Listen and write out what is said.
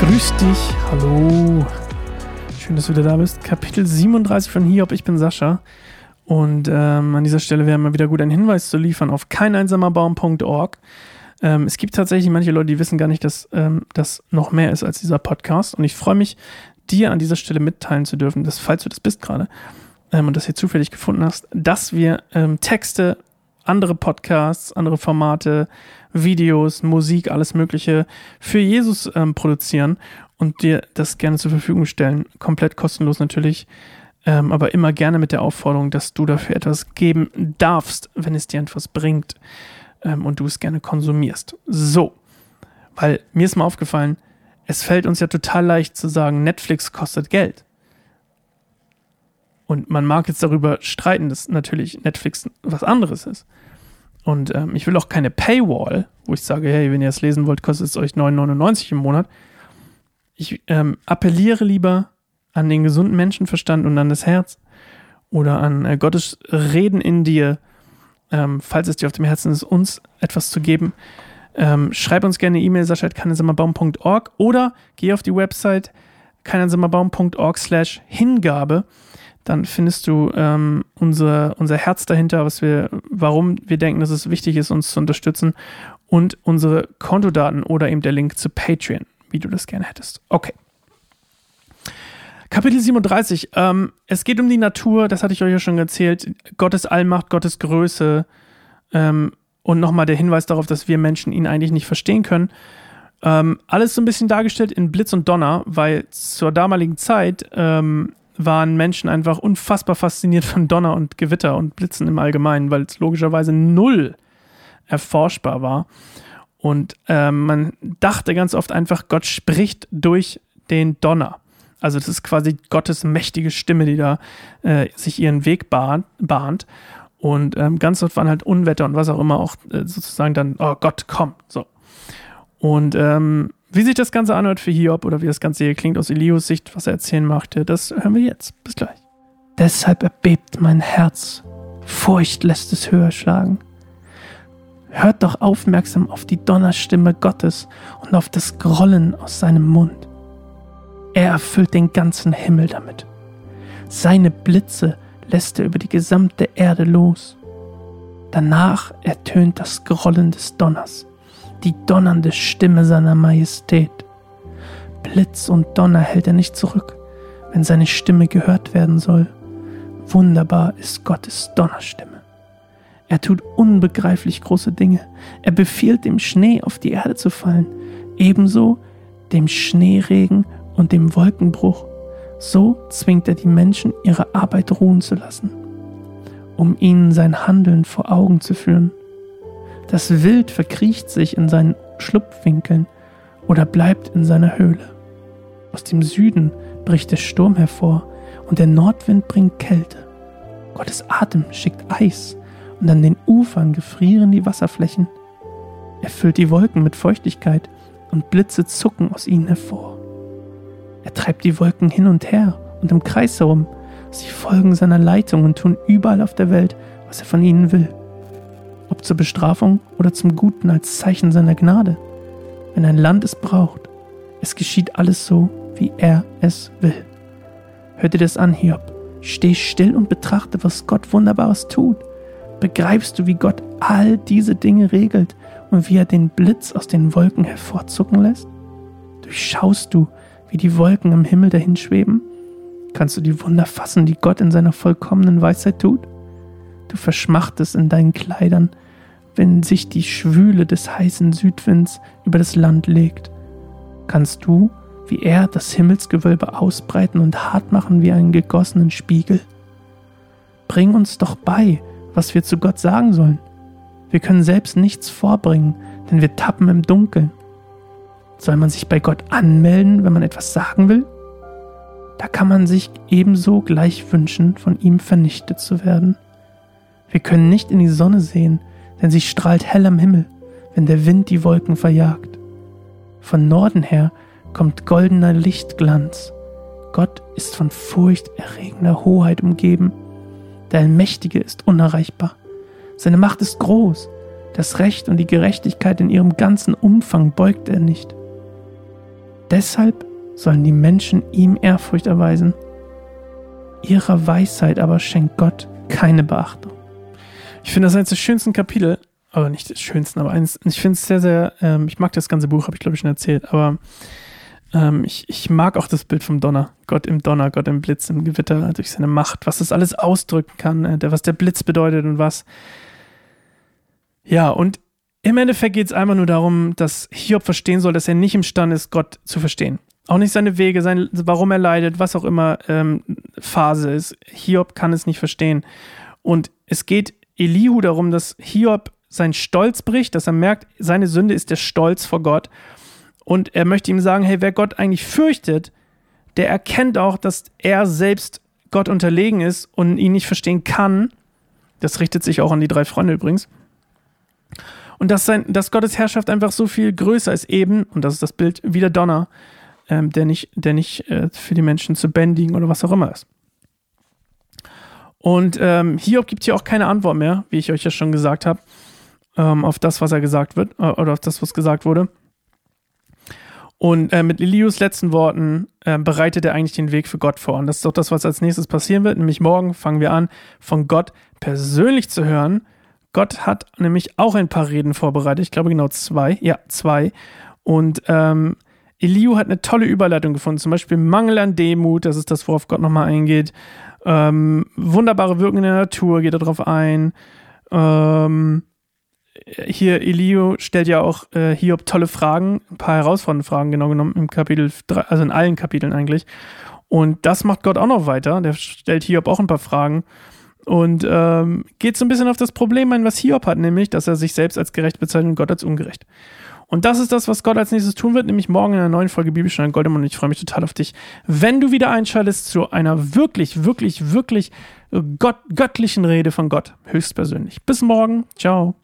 Grüß dich, hallo. Schön, dass du wieder da bist. Kapitel 37 von Hiob, ich bin Sascha. Und ähm, an dieser Stelle wäre mal wieder gut, einen Hinweis zu liefern auf keineinsamerbaum.org. Ähm, es gibt tatsächlich manche Leute, die wissen gar nicht, dass ähm, das noch mehr ist als dieser Podcast. Und ich freue mich, dir an dieser Stelle mitteilen zu dürfen, dass, falls du das bist gerade ähm, und das hier zufällig gefunden hast, dass wir ähm, Texte, andere Podcasts, andere Formate, Videos, Musik, alles Mögliche für Jesus ähm, produzieren und dir das gerne zur Verfügung stellen. Komplett kostenlos natürlich, ähm, aber immer gerne mit der Aufforderung, dass du dafür etwas geben darfst, wenn es dir etwas bringt ähm, und du es gerne konsumierst. So, weil mir ist mal aufgefallen, es fällt uns ja total leicht zu sagen, Netflix kostet Geld. Und man mag jetzt darüber streiten, dass natürlich Netflix was anderes ist. Und ähm, ich will auch keine Paywall, wo ich sage, hey, wenn ihr es lesen wollt, kostet es euch 9,99 im Monat. Ich ähm, appelliere lieber an den gesunden Menschenverstand und an das Herz oder an äh, Gottes Reden in dir, ähm, falls es dir auf dem Herzen ist, uns etwas zu geben. Ähm, schreib uns gerne E-Mail, sascha.keinensimmerbaum.org oder geh auf die Website keinensimmerbaum.org slash Hingabe dann findest du ähm, unser, unser Herz dahinter, was wir, warum wir denken, dass es wichtig ist, uns zu unterstützen und unsere Kontodaten oder eben der Link zu Patreon, wie du das gerne hättest. Okay. Kapitel 37. Ähm, es geht um die Natur, das hatte ich euch ja schon erzählt. Gottes Allmacht, Gottes Größe ähm, und nochmal der Hinweis darauf, dass wir Menschen ihn eigentlich nicht verstehen können. Ähm, alles so ein bisschen dargestellt in Blitz und Donner, weil zur damaligen Zeit ähm, waren Menschen einfach unfassbar fasziniert von Donner und Gewitter und Blitzen im Allgemeinen, weil es logischerweise null erforschbar war. Und äh, man dachte ganz oft einfach, Gott spricht durch den Donner. Also das ist quasi Gottes mächtige Stimme, die da äh, sich ihren Weg bahnt. bahnt. Und ähm, ganz oft waren halt Unwetter und was auch immer auch äh, sozusagen dann, oh Gott, komm, so. Und ähm, wie sich das Ganze anhört für Hiob oder wie das Ganze hier klingt aus Elios Sicht, was er erzählen möchte, das hören wir jetzt. Bis gleich. Deshalb erbebt mein Herz. Furcht lässt es höher schlagen. Hört doch aufmerksam auf die Donnerstimme Gottes und auf das Grollen aus seinem Mund. Er erfüllt den ganzen Himmel damit. Seine Blitze lässt er über die gesamte Erde los. Danach ertönt das Grollen des Donners die donnernde Stimme seiner Majestät. Blitz und Donner hält er nicht zurück, wenn seine Stimme gehört werden soll. Wunderbar ist Gottes Donnerstimme. Er tut unbegreiflich große Dinge. Er befiehlt dem Schnee auf die Erde zu fallen, ebenso dem Schneeregen und dem Wolkenbruch. So zwingt er die Menschen, ihre Arbeit ruhen zu lassen, um ihnen sein Handeln vor Augen zu führen. Das Wild verkriecht sich in seinen Schlupfwinkeln oder bleibt in seiner Höhle. Aus dem Süden bricht der Sturm hervor und der Nordwind bringt Kälte. Gottes Atem schickt Eis und an den Ufern gefrieren die Wasserflächen. Er füllt die Wolken mit Feuchtigkeit und Blitze zucken aus ihnen hervor. Er treibt die Wolken hin und her und im Kreis herum. Sie folgen seiner Leitung und tun überall auf der Welt, was er von ihnen will ob zur Bestrafung oder zum Guten als Zeichen seiner Gnade. Wenn ein Land es braucht, es geschieht alles so, wie er es will. Hör dir das an, Hiob. Steh still und betrachte, was Gott Wunderbares tut. Begreifst du, wie Gott all diese Dinge regelt und wie er den Blitz aus den Wolken hervorzucken lässt? Durchschaust du, wie die Wolken im Himmel dahinschweben? Kannst du die Wunder fassen, die Gott in seiner vollkommenen Weisheit tut? Du verschmachtest in deinen Kleidern, wenn sich die Schwüle des heißen Südwinds über das Land legt. Kannst du, wie er, das Himmelsgewölbe ausbreiten und hart machen wie einen gegossenen Spiegel? Bring uns doch bei, was wir zu Gott sagen sollen. Wir können selbst nichts vorbringen, denn wir tappen im Dunkeln. Soll man sich bei Gott anmelden, wenn man etwas sagen will? Da kann man sich ebenso gleich wünschen, von ihm vernichtet zu werden. Wir können nicht in die Sonne sehen, denn sie strahlt hell am Himmel, wenn der Wind die Wolken verjagt. Von Norden her kommt goldener Lichtglanz. Gott ist von furchterregender Hoheit umgeben. Der Allmächtige ist unerreichbar. Seine Macht ist groß. Das Recht und die Gerechtigkeit in ihrem ganzen Umfang beugt er nicht. Deshalb sollen die Menschen ihm Ehrfurcht erweisen. Ihrer Weisheit aber schenkt Gott keine Beachtung. Ich finde das eines der schönsten Kapitel, aber nicht des schönsten, aber eins, ich finde es sehr, sehr, ähm, ich mag das ganze Buch, habe ich glaube ich schon erzählt, aber ähm, ich, ich mag auch das Bild vom Donner. Gott im Donner, Gott im Blitz, im Gewitter, durch seine Macht, was das alles ausdrücken kann, äh, der, was der Blitz bedeutet und was. Ja, und im Endeffekt geht es einfach nur darum, dass Hiob verstehen soll, dass er nicht imstande ist, Gott zu verstehen. Auch nicht seine Wege, sein, warum er leidet, was auch immer ähm, Phase ist. Hiob kann es nicht verstehen. Und es geht Elihu darum, dass Hiob seinen Stolz bricht, dass er merkt, seine Sünde ist der Stolz vor Gott. Und er möchte ihm sagen, hey, wer Gott eigentlich fürchtet, der erkennt auch, dass er selbst Gott unterlegen ist und ihn nicht verstehen kann. Das richtet sich auch an die drei Freunde übrigens. Und dass, sein, dass Gottes Herrschaft einfach so viel größer ist eben, und das ist das Bild wie der Donner, ähm, der nicht, der nicht äh, für die Menschen zu bändigen oder was auch immer ist. Und ähm, Hiob gibt hier auch keine Antwort mehr, wie ich euch ja schon gesagt habe, ähm, auf das, was er gesagt wird, äh, oder auf das, was gesagt wurde. Und äh, mit Elius letzten Worten äh, bereitet er eigentlich den Weg für Gott vor. Und das ist doch das, was als nächstes passieren wird. Nämlich morgen fangen wir an, von Gott persönlich zu hören. Gott hat nämlich auch ein paar Reden vorbereitet. Ich glaube genau zwei. Ja, zwei. Und ähm, Eliu hat eine tolle Überleitung gefunden. Zum Beispiel Mangel an Demut. Das ist das, worauf Gott nochmal eingeht. Ähm, wunderbare Wirken in der Natur geht er drauf ein. Ähm, hier, Elio stellt ja auch äh, Hiob tolle Fragen, ein paar herausfordernde Fragen, genau genommen im Kapitel 3, also in allen Kapiteln eigentlich. Und das macht Gott auch noch weiter. Der stellt Hiob auch ein paar Fragen und ähm, geht so ein bisschen auf das Problem ein, was Hiob hat, nämlich, dass er sich selbst als gerecht bezeichnet und Gott als ungerecht. Und das ist das, was Gott als nächstes tun wird, nämlich morgen in einer neuen Folge Bibelstunde Goldemund. Und ich freue mich total auf dich, wenn du wieder einschaltest zu einer wirklich, wirklich, wirklich gott göttlichen Rede von Gott, höchstpersönlich. Bis morgen. Ciao.